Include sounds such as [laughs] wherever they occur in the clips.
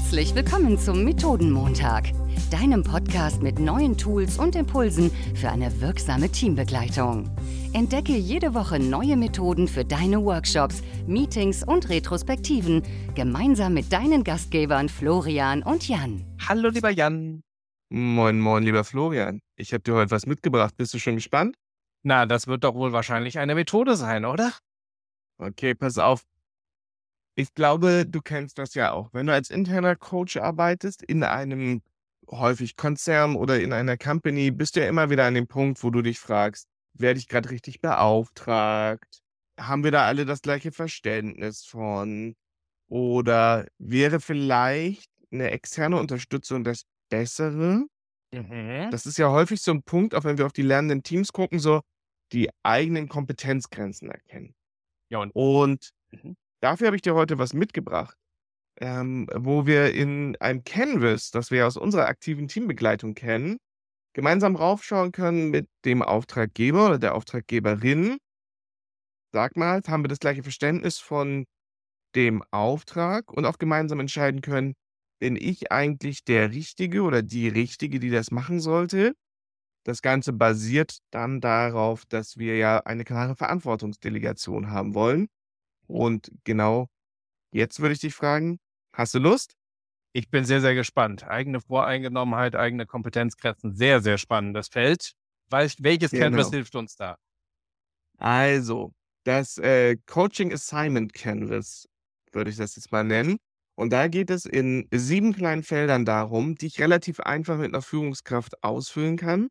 Herzlich willkommen zum Methodenmontag, deinem Podcast mit neuen Tools und Impulsen für eine wirksame Teambegleitung. Entdecke jede Woche neue Methoden für deine Workshops, Meetings und Retrospektiven gemeinsam mit deinen Gastgebern Florian und Jan. Hallo, lieber Jan. Moin, moin, lieber Florian. Ich habe dir heute was mitgebracht. Bist du schon gespannt? Na, das wird doch wohl wahrscheinlich eine Methode sein, oder? Okay, pass auf. Ich glaube, du kennst das ja auch. Wenn du als interner Coach arbeitest in einem häufig Konzern oder in einer Company, bist du ja immer wieder an dem Punkt, wo du dich fragst, werde ich gerade richtig beauftragt? Haben wir da alle das gleiche Verständnis von? Oder wäre vielleicht eine externe Unterstützung das Bessere? Mhm. Das ist ja häufig so ein Punkt, auch wenn wir auf die lernenden Teams gucken, so die eigenen Kompetenzgrenzen erkennen. Ja, und Und Mhm. Dafür habe ich dir heute was mitgebracht, ähm, wo wir in einem Canvas, das wir aus unserer aktiven Teambegleitung kennen, gemeinsam raufschauen können mit dem Auftraggeber oder der Auftraggeberin. Sag mal, haben wir das gleiche Verständnis von dem Auftrag und auch gemeinsam entscheiden können, bin ich eigentlich der Richtige oder die Richtige, die das machen sollte? Das Ganze basiert dann darauf, dass wir ja eine klare Verantwortungsdelegation haben wollen. Und genau jetzt würde ich dich fragen, hast du Lust? ich bin sehr, sehr gespannt. Eigene Voreingenommenheit, eigene Kompetenzgrenzen, sehr, sehr spannendes Feld. Weißt, welches Canvas Genau. hilft uns da? Also, das äh, Coaching Assignment Canvas würde ich das jetzt mal nennen. Und da geht es in sieben kleinen Feldern darum, die ich relativ einfach mit einer Führungskraft ausfüllen kann.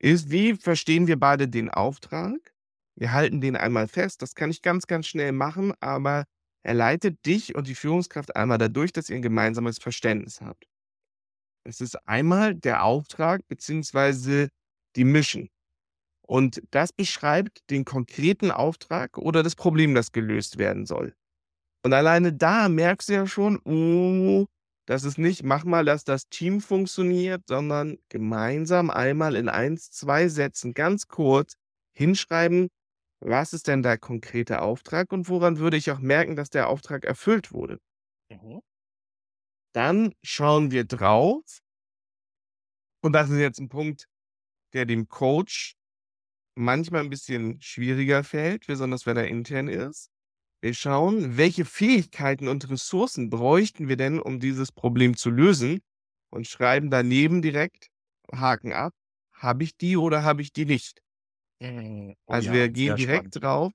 Ist, wie verstehen wir beide den Auftrag? Wir halten den einmal fest. Das kann ich ganz, ganz schnell machen, aber er leitet dich und die Führungskraft einmal dadurch, dass ihr ein gemeinsames Verständnis habt. Es ist einmal der Auftrag beziehungsweise die Mission. Und das beschreibt den konkreten Auftrag oder das Problem, das gelöst werden soll. Und alleine da merkst du ja schon, oh, das ist nicht, mach mal, dass das Team funktioniert, sondern gemeinsam einmal in eins, zwei Sätzen ganz kurz hinschreiben, was ist denn der konkrete Auftrag und woran würde ich auch merken, dass der Auftrag erfüllt wurde. Mhm. Dann schauen wir drauf. Und das ist jetzt ein Punkt, der dem Coach manchmal ein bisschen schwieriger fällt, besonders wenn er intern ist. Wir schauen, welche Fähigkeiten und Ressourcen bräuchten wir denn, um dieses Problem zu lösen und schreiben daneben direkt Haken ab, habe ich die oder habe ich die nicht. Mhm. Oh Also ja, wir gehen direkt spannend. drauf,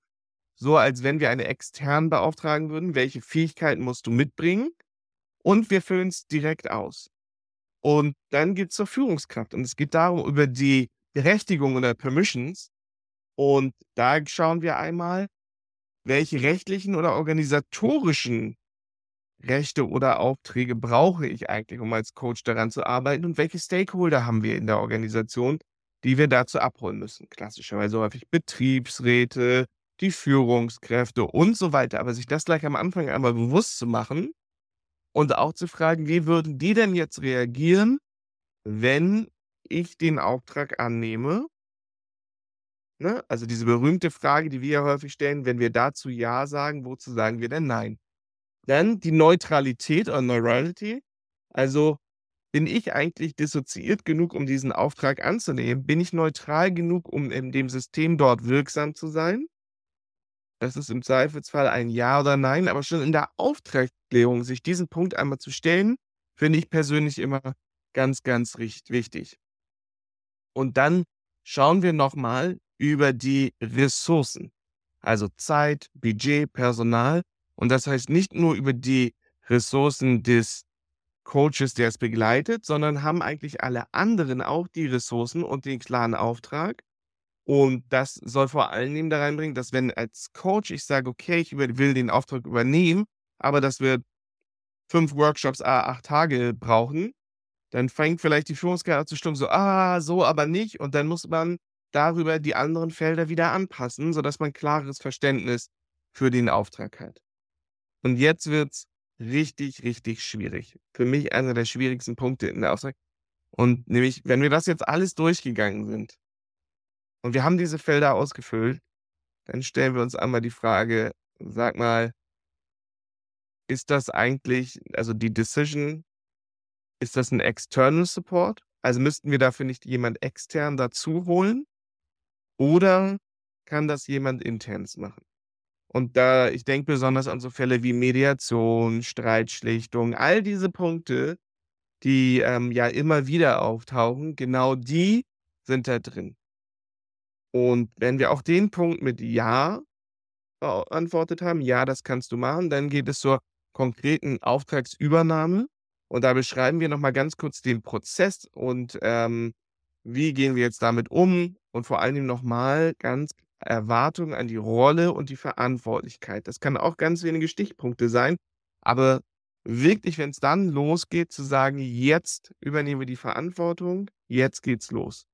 so als wenn wir eine extern beauftragen würden, welche Fähigkeiten musst du mitbringen und wir füllen es direkt aus. Und dann geht es zur Führungskraft und es geht darum, über die Berechtigung oder Permissions und da schauen wir einmal, welche rechtlichen oder organisatorischen Rechte oder Aufträge brauche ich eigentlich, um als Coach daran zu arbeiten und welche Stakeholder haben wir in der Organisation, die wir dazu abholen müssen. Klassischerweise häufig Betriebsräte, die Führungskräfte und so weiter. Aber sich das gleich am Anfang einmal bewusst zu machen und auch zu fragen, wie würden die denn jetzt reagieren, wenn ich den Auftrag annehme? Ne? Also diese berühmte Frage, die wir ja häufig stellen, wenn wir dazu Ja sagen, wozu sagen wir denn Nein? Dann die Neutralität oder Neurality. Also bin ich eigentlich dissoziiert genug, um diesen Auftrag anzunehmen? Bin ich neutral genug, um in dem System dort wirksam zu sein? Das ist im Zweifelsfall ein Ja oder Nein, aber schon in der Auftragsklärung sich diesen Punkt einmal zu stellen, finde ich persönlich immer ganz, ganz wichtig. Und dann schauen wir nochmal über die Ressourcen, also Zeit, Budget, Personal. Und das heißt nicht nur über die Ressourcen des Coaches, der es begleitet, sondern haben eigentlich alle anderen auch die Ressourcen und den klaren Auftrag. Und das soll vor allen Dingen da reinbringen, dass wenn als Coach ich sage, okay, ich will den Auftrag übernehmen, aber dass wir fünf Workshops, a acht Tage brauchen, dann fängt vielleicht die Führungskraft an zu stimmen, so, ah, so aber nicht. Und dann muss man darüber die anderen Felder wieder anpassen, sodass man klares Verständnis für den Auftrag hat. Und jetzt wird's richtig, richtig schwierig. Für mich einer der schwierigsten Punkte in der Auftrag. Und nämlich, wenn wir das jetzt alles durchgegangen sind und wir haben diese Felder ausgefüllt, dann stellen wir uns einmal die Frage, sag mal, ist das eigentlich, also die Decision, ist das ein External Support? Also müssten wir dafür nicht jemand extern dazu holen? Oder kann das jemand internes machen? Und da, ich denke besonders an so Fälle wie Mediation, Streitschlichtung, all diese Punkte, die ähm, ja immer wieder auftauchen, genau die sind da drin. Und wenn wir auch den Punkt mit Ja beantwortet haben, ja, das kannst du machen, dann geht es zur konkreten Auftragsübernahme. Und da beschreiben wir nochmal ganz kurz den Prozess und ähm, wie gehen wir jetzt damit um und vor allen Dingen nochmal ganz Erwartungen an die Rolle und die Verantwortlichkeit. Das kann auch ganz wenige Stichpunkte sein, aber wirklich, wenn es dann losgeht, zu sagen, jetzt übernehmen wir die Verantwortung, jetzt geht's los.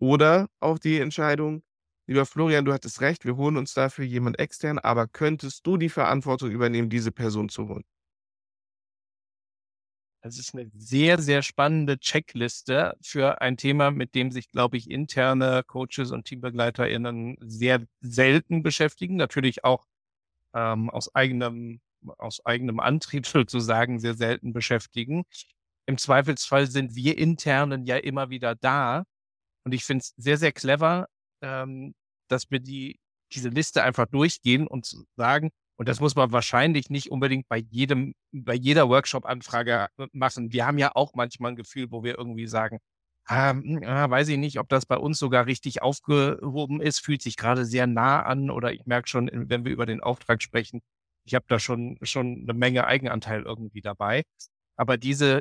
Oder auch die Entscheidung, lieber Florian, du hattest recht, wir holen uns dafür jemand extern, aber könntest du die Verantwortung übernehmen, diese Person zu holen? Das ist eine sehr, sehr spannende Checkliste für ein Thema, mit dem sich, glaube ich, interne Coaches und TeambegleiterInnen sehr selten beschäftigen. Natürlich auch ähm, aus eigenem, aus eigenem Antrieb [laughs] sozusagen sehr selten beschäftigen. Im Zweifelsfall sind wir Internen ja immer wieder da. Und ich finde es sehr, sehr clever, ähm, dass wir die, diese Liste einfach durchgehen und sagen, und das muss man wahrscheinlich nicht unbedingt bei jedem, bei jeder Workshop-Anfrage äh, machen. Wir haben ja auch manchmal ein Gefühl, wo wir irgendwie sagen, ah, hm, ah, weiß ich nicht, ob das bei uns sogar richtig aufgehoben ist, fühlt sich gerade sehr nah an oder ich merke schon, wenn wir über den Auftrag sprechen, ich habe da schon, schon eine Menge Eigenanteil irgendwie dabei. Aber diese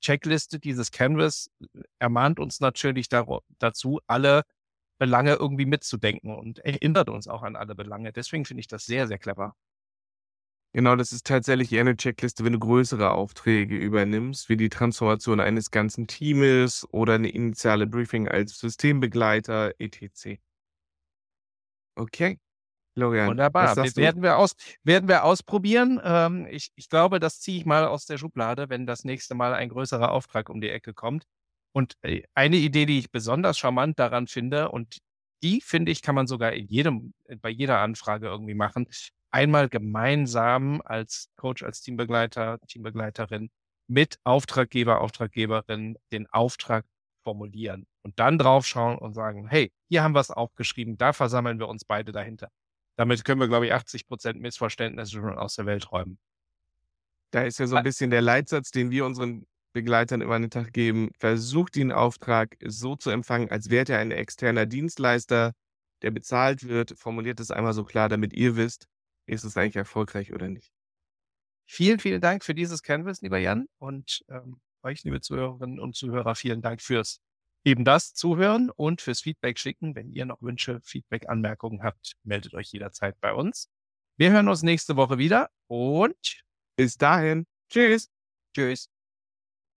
Checkliste, dieses Canvas äh, ermahnt uns natürlich dazu, alle Belange irgendwie mitzudenken und erinnert uns auch an alle Belange. Deswegen finde ich das sehr, sehr clever. Genau, das ist tatsächlich eher eine Checkliste, wenn du größere Aufträge übernimmst, wie die Transformation eines ganzen Teams oder eine initiale Briefing als Systembegleiter etc. Okay, Florian, Wunderbar. Werden wir aus werden wir ausprobieren. Ähm, ich ich glaube, das ziehe ich mal aus der Schublade, wenn das nächste Mal ein größerer Auftrag um die Ecke kommt. Und, äh, eine Idee, die ich besonders charmant daran finde und die, finde ich, kann man sogar in jedem bei jeder Anfrage irgendwie machen, einmal gemeinsam als Coach, als Teambegleiter, Teambegleiterin mit Auftraggeber, Auftraggeberin den Auftrag formulieren und dann draufschauen und sagen, hey, hier haben wir es aufgeschrieben, da versammeln wir uns beide dahinter. Damit können wir, glaube ich, 80 Prozent Missverständnisse schon aus der Welt räumen. Da ist ja so ein bisschen der Leitsatz, den wir unseren Begleitern immer an den Tag geben. Versucht den Auftrag so zu empfangen, als wäre er ein externer Dienstleister, der bezahlt wird. Formuliert es einmal so klar, damit ihr wisst, ist es eigentlich erfolgreich oder nicht. Vielen, vielen Dank für dieses Canvas, lieber Jan. Und ähm, euch, liebe Zuhörerinnen und Zuhörer, vielen Dank fürs eben das Zuhören und fürs Feedback schicken. Wenn ihr noch Wünsche, Feedback, Anmerkungen habt, meldet euch jederzeit bei uns. Wir hören uns nächste Woche wieder und bis dahin. Tschüss. Tschüss.